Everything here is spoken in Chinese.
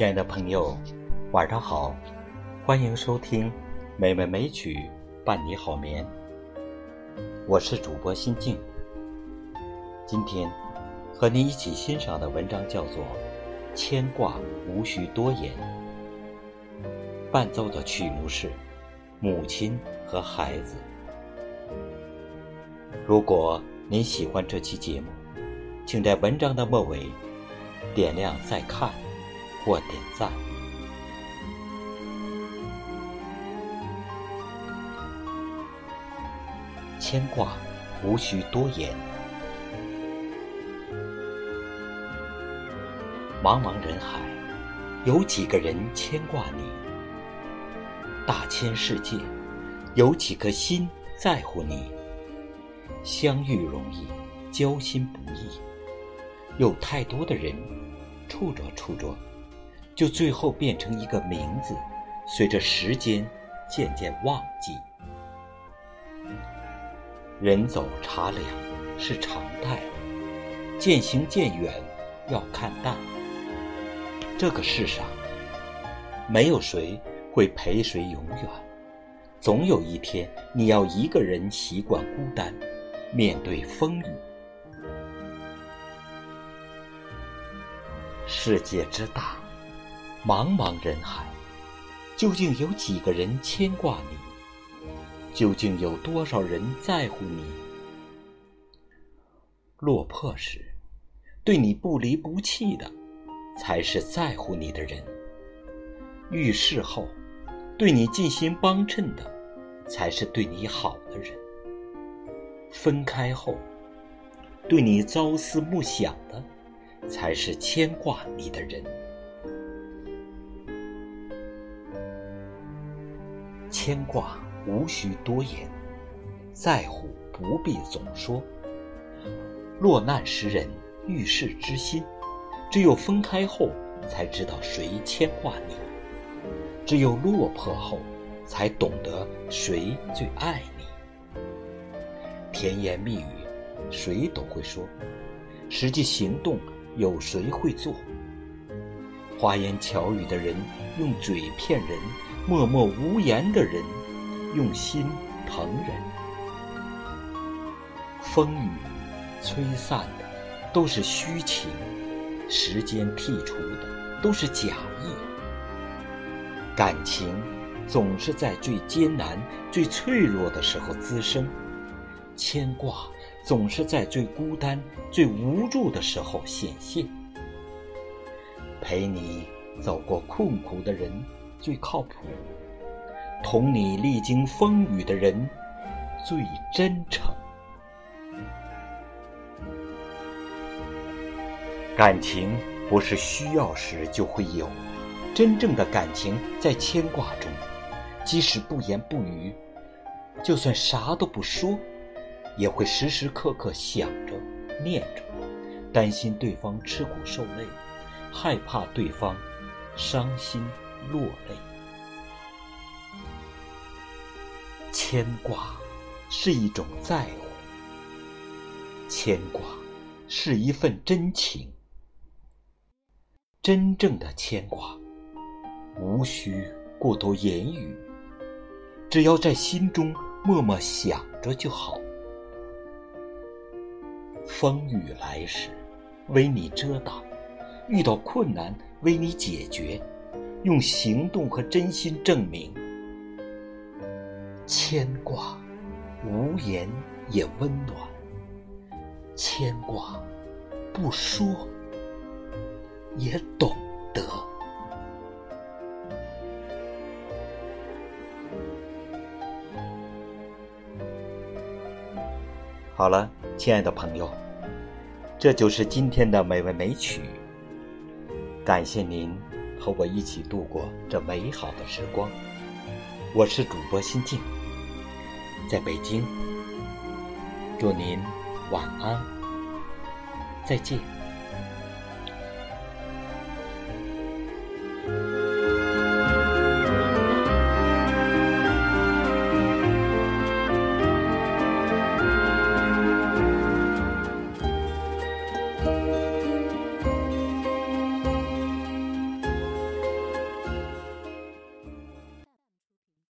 亲爱的朋友，晚上好，欢迎收听《美味美曲伴你好眠》。我是主播心静。今天和您一起欣赏的文章叫做《牵挂无需多言》，伴奏的曲目是《母亲和孩子》。如果您喜欢这期节目，请在文章的末尾点亮再看。或点赞，牵挂无需多言。茫茫人海，有几个人牵挂你？大千世界，有几颗心在乎你？相遇容易，交心不易。有太多的人，处着处着。就最后变成一个名字，随着时间渐渐忘记。人走茶凉是常态，渐行渐远要看淡。这个世上没有谁会陪谁永远，总有一天你要一个人习惯孤单，面对风雨。世界之大。茫茫人海，究竟有几个人牵挂你？究竟有多少人在乎你？落魄时，对你不离不弃的，才是在乎你的人；遇事后，对你尽心帮衬的，才是对你好的人；分开后，对你朝思暮想的，才是牵挂你的人。牵挂无需多言，在乎不必总说。落难时人遇事之心，只有分开后才知道谁牵挂你；只有落魄后，才懂得谁最爱你。甜言蜜语，谁都会说；实际行动，有谁会做？花言巧语的人用嘴骗人。默默无言的人，用心疼人。风雨吹散的都是虚情，时间剔除的都是假意。感情总是在最艰难、最脆弱的时候滋生，牵挂总是在最孤单、最无助的时候显现。陪你走过困苦的人。最靠谱，同你历经风雨的人最真诚。感情不是需要时就会有，真正的感情在牵挂中，即使不言不语，就算啥都不说，也会时时刻刻想着、念着，担心对方吃苦受累，害怕对方伤心。落泪，牵挂是一种在乎，牵挂是一份真情。真正的牵挂，无需过多言语，只要在心中默默想着就好。风雨来时，为你遮挡；遇到困难，为你解决。用行动和真心证明，牵挂无言也温暖，牵挂不说也懂得。好了，亲爱的朋友，这就是今天的美味美曲。感谢您。和我一起度过这美好的时光。我是主播心静，在北京，祝您晚安，再见。